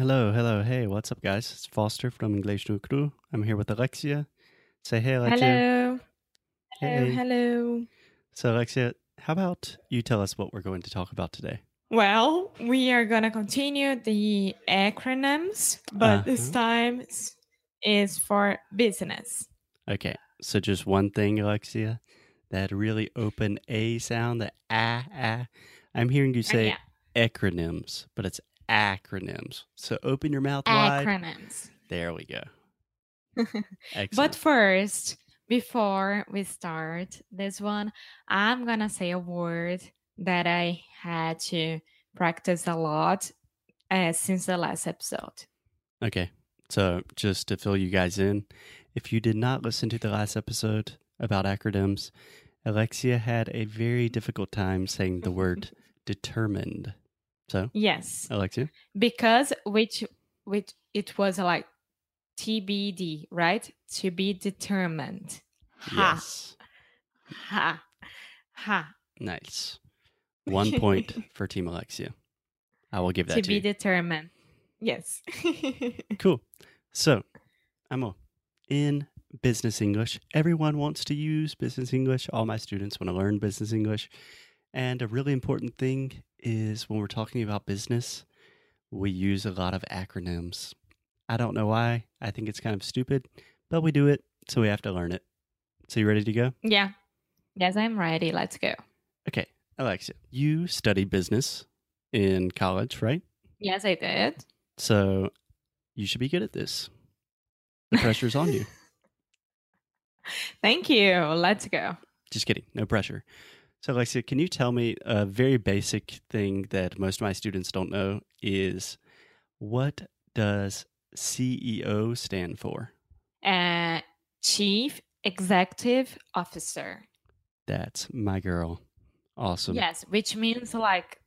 Hello, hello, hey, what's up, guys? It's Foster from English no Crew. I'm here with Alexia. Say hey, Alexia. Hello. Hello. Hey. Hello. So, Alexia, how about you tell us what we're going to talk about today? Well, we are going to continue the acronyms, but this Uh-huh. time is for business. Okay, so just one thing, Alexia. That really open A sound, the ah, ah. I'm hearing you say yeah. acronyms, but it's acronyms. So open your mouth wide. Acronyms. There we go. But first, before we start this one, I'm going to say a word that I had to practice a lot uh, since the last episode. Okay. So, just to fill you guys in, if you did not listen to the last episode about acronyms, Alexia had a very difficult time saying the word determined. So, Yes. I like to because which which it was like TBD, right? To be determined. Ha Yes. ha ha. Nice. One point for Team Alexia. I will give that to to, be you. determined. Yes. cool. So, Amo, in business English, everyone wants to use business English. All my students want to learn business English. And a really important thing is when we're talking about business, we use a lot of acronyms. I don't know why. I think it's kind of stupid, but we do it, so we have to learn it. So, you ready to go? yeah. Yes, I'm ready. Let's go. Okay, Alexia, you study business in college, right? Yes, I did. So, you should be good at this. The pressure's on you. Thank you. Let's go. Just kidding. No pressure. So, Alexia, can you tell me a very basic thing that most of my students don't know is what does CEO stand for? Uh, Chief Executive Officer. That's my girl. Awesome. Yes, which means like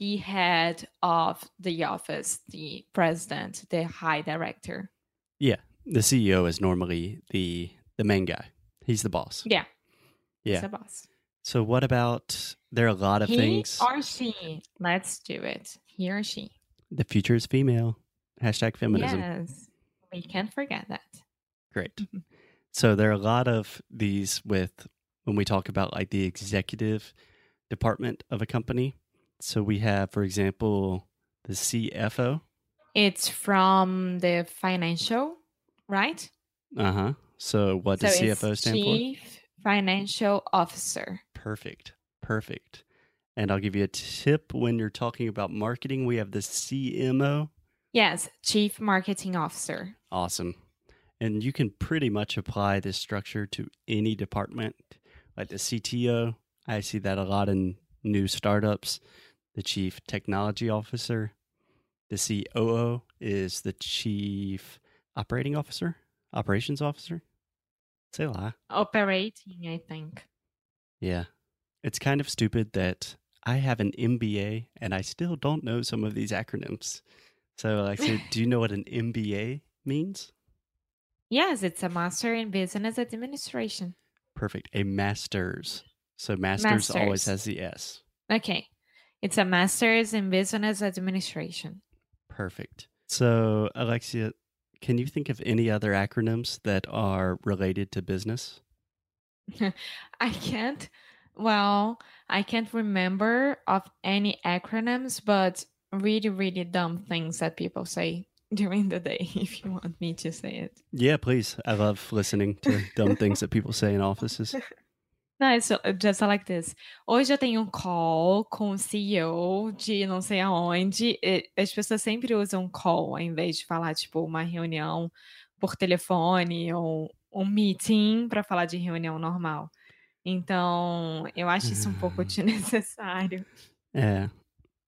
the head of the office, the president, the high director. Yeah, the CEO is normally the the main guy. He's the boss. Yeah. Yeah. It's a boss. So, what about there are a lot of he things. or she. Let's do it. He or she. The future is female. Hashtag feminism. Yes. We can't forget that. Great. Mhm. So there are a lot of these with when we talk about like the executive department of a company. So we have, for example, the CFO. It's from the financial, right? Uh huh. So what does so CFO it's for? Chief Financial Officer. Perfect. Perfect. And I'll give you a tip when you're talking about marketing. We have the CMO. Yes, Chief Marketing Officer. Awesome. And you can pretty much apply this structure to any department, like the CTO. I see that a lot in new startups. The chief technology officer. The COO is the chief operating officer, operations officer. Say a lie. Operating, I think. Yeah. It's kind of stupid that I have an MBA and I still don't know some of these acronyms. So, like, so do you know what an MBA means? Yes, it's a Master in Business Administration. Perfect. A master's. So master's always has the S. Okay. It's a Master's in Business Administration. Perfect. So, Alexia, can you think of any other acronyms that are related to business? I can't, well, I can't remember of any acronyms, but really, really dumb things that people say during the day, if you want me to say it. Yeah, please. I love listening to dumb things that people say in offices. Não, it's just like this. Hoje eu tenho um call com o CEO de não sei aonde. as pessoas sempre usam call ao invés de falar, tipo, uma reunião por telefone ou um meeting para falar de reunião normal. Então, eu acho isso um pouco desnecessário. É.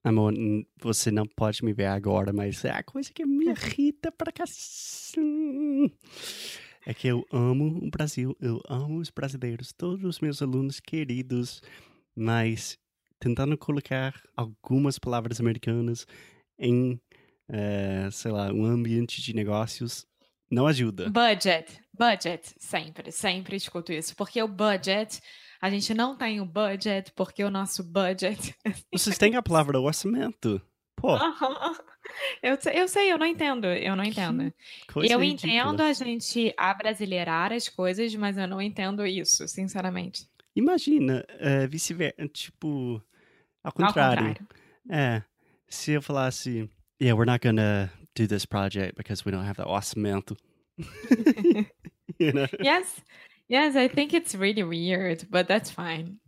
Amor, você não pode me ver agora, mas é a coisa que me irrita pra cacete. É que eu amo o Brasil, eu amo os brasileiros, todos os meus alunos queridos, mas tentando colocar algumas palavras americanas em, eh, sei lá, um ambiente de negócios não ajuda. Budget, budget, sempre, sempre escuto isso. Porque o budget, a gente não tem o budget, porque o nosso budget. Vocês têm a palavra orçamento. Pô, eu, sei, eu sei, eu não entendo, eu não entendo. coisa Eu ridícula. entendo a gente abrasileirar as coisas, mas eu não entendo isso, sinceramente. Imagina, eh, vice-versa, tipo, ao Ao contrário. contrário. É, se eu falasse, yeah, we're not gonna do this project because we don't have the orçamento. you know? Yes, yes, I think it's really weird, but that's fine.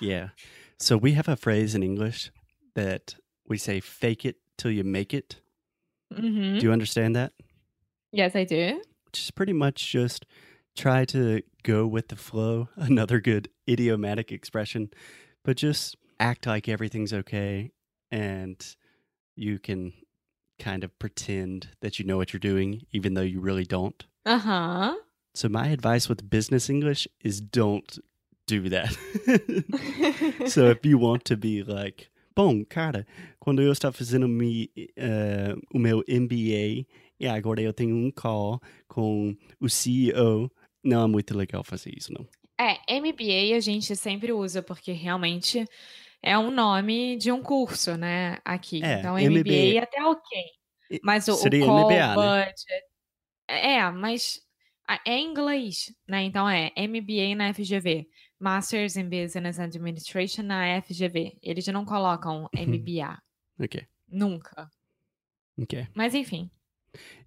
Yeah. So we have a phrase in English that we say fake it till you make it. Mhm. Do you understand that? Yes, I do. Which is pretty much just try to go with the flow. Another good idiomatic expression, but just act like everything's okay and you can kind of pretend that you know what you're doing, even though you really don't. Aham. So, my advice with business English is don't do that. so, if you want to be like, bom, cara, quando eu estava fazendo mi, eh, o meu MBA e agora eu tenho um call com o CEO, não é muito legal fazer isso, não. É, MBA a gente sempre usa porque realmente é um nome de um curso, né? Aqui. É, então, MBA. MBA até ok. Mas o, o seria call, MBA, né? budget. É, mas é em inglês, né? Então é MBA na FGV. Masters in Business Administration na FGV. Eles não colocam MBA. Okay, Nunca. okay. Mas enfim.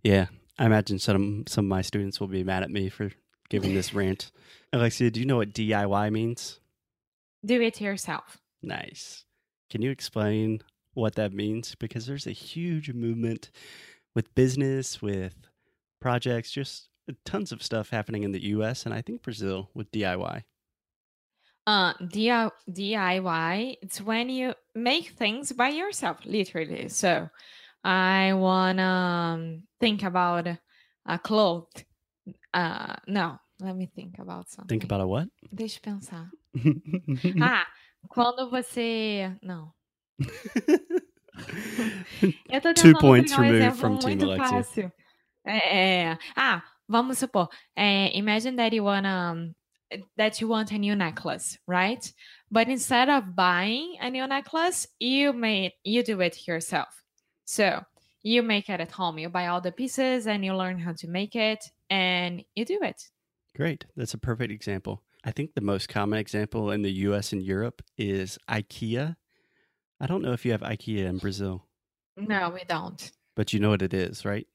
Yeah, I imagine some some of my students will be mad at me for giving this rant. Alexia, do you know what DIY means? Do it yourself. Nice. Can you explain what that means? Because there's a huge movement with business, with projects, just tons of stuff happening in the US and I think Brazil with DIY. Uh, DIY, it's when you make things by yourself, literally. So I want to um, think about a cloth. Uh, no, let me think about something. Think about a what? Deixa eu pensar. Ah, quando você. Não. Eu tô Two points um removed from Team Alexia. É, é. Ah, vamos supor. é, imagine that you wanna um, that you want a new necklace, right? But instead of buying a new necklace, you made you do it yourself. So you make it at home. You buy all the pieces and you learn how to make it, and you do it. Great. That's a perfect example. I think the most common example in the US and Europe is IKEA. I don't know if you have IKEA in Brazil, No, we don't. but you know what it is, right?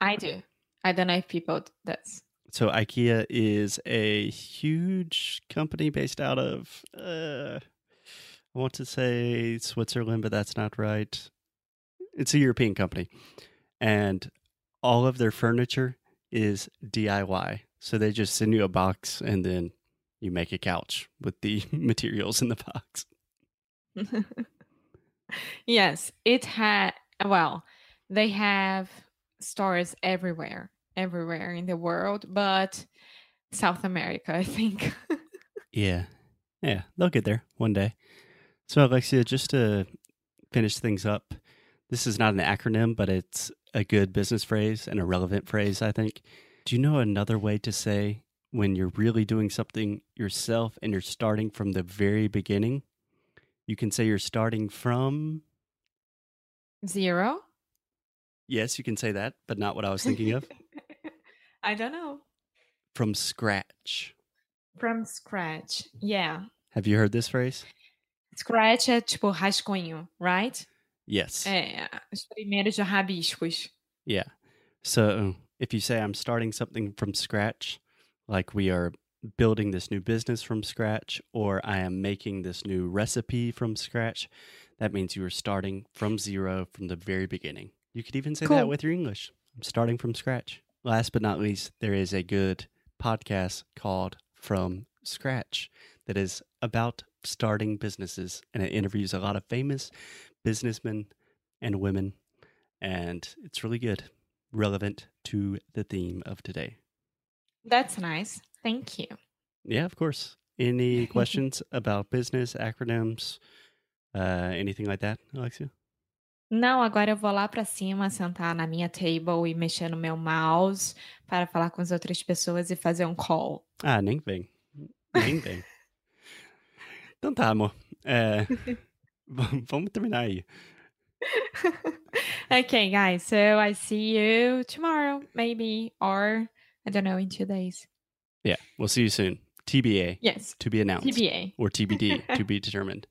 I do. I don't know if people does. So IKEA is a huge company based out of uh I want to say Switzerland, but that's not right. It's a European company. And all of their furniture is DIY. So they just send you a box and then you make a couch with the materials in the box. yes, it had. Well, they have stores everywhere, everywhere in the world, but South America, I think. Yeah. Yeah, they'll get there one day. So, Alexia, just to finish things up, this is not an acronym, but it's a good business phrase and a relevant phrase, I think. Do you know another way to say when you're really doing something yourself and you're starting from the very beginning? You can say you're starting from, Zero. yes, you can say that, but not what I was thinking of, I don't know. from scratch. From scratch. Yeah. Have you heard this phrase? Scratch é tipo rascunho, right? Yes. É, os primeiros rabiscos. Yeah. So if you say I'm starting something from scratch, like we are building this new business from scratch, or I am making this new recipe from scratch, that means you are starting from zero from the very beginning. You could even say that with your English. I'm starting from scratch. Last but not least, there is a good podcast called From Scratch that is about starting businesses. And it interviews a lot of famous businessmen and women. And it's really good, relevant to the theme of today. That's nice. Thank you. Yeah, of course. Any questions about business, acronyms, uh, anything like that, Alexia? Não, agora eu vou lá para cima, sentar na minha table e mexer no meu mouse para falar com as outras pessoas e fazer um call. Ah, nem vem. Nem vem. então tá, amor. É, vamos terminar aí. okay, guys. So I see you tomorrow, maybe, or I don't know, in two days. Yeah, we'll see you soon. TBA. Yes. To be announced. TBA. Or TBD, to be determined.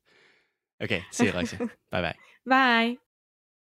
Okay, see you, Alexia. bye bye. Bye.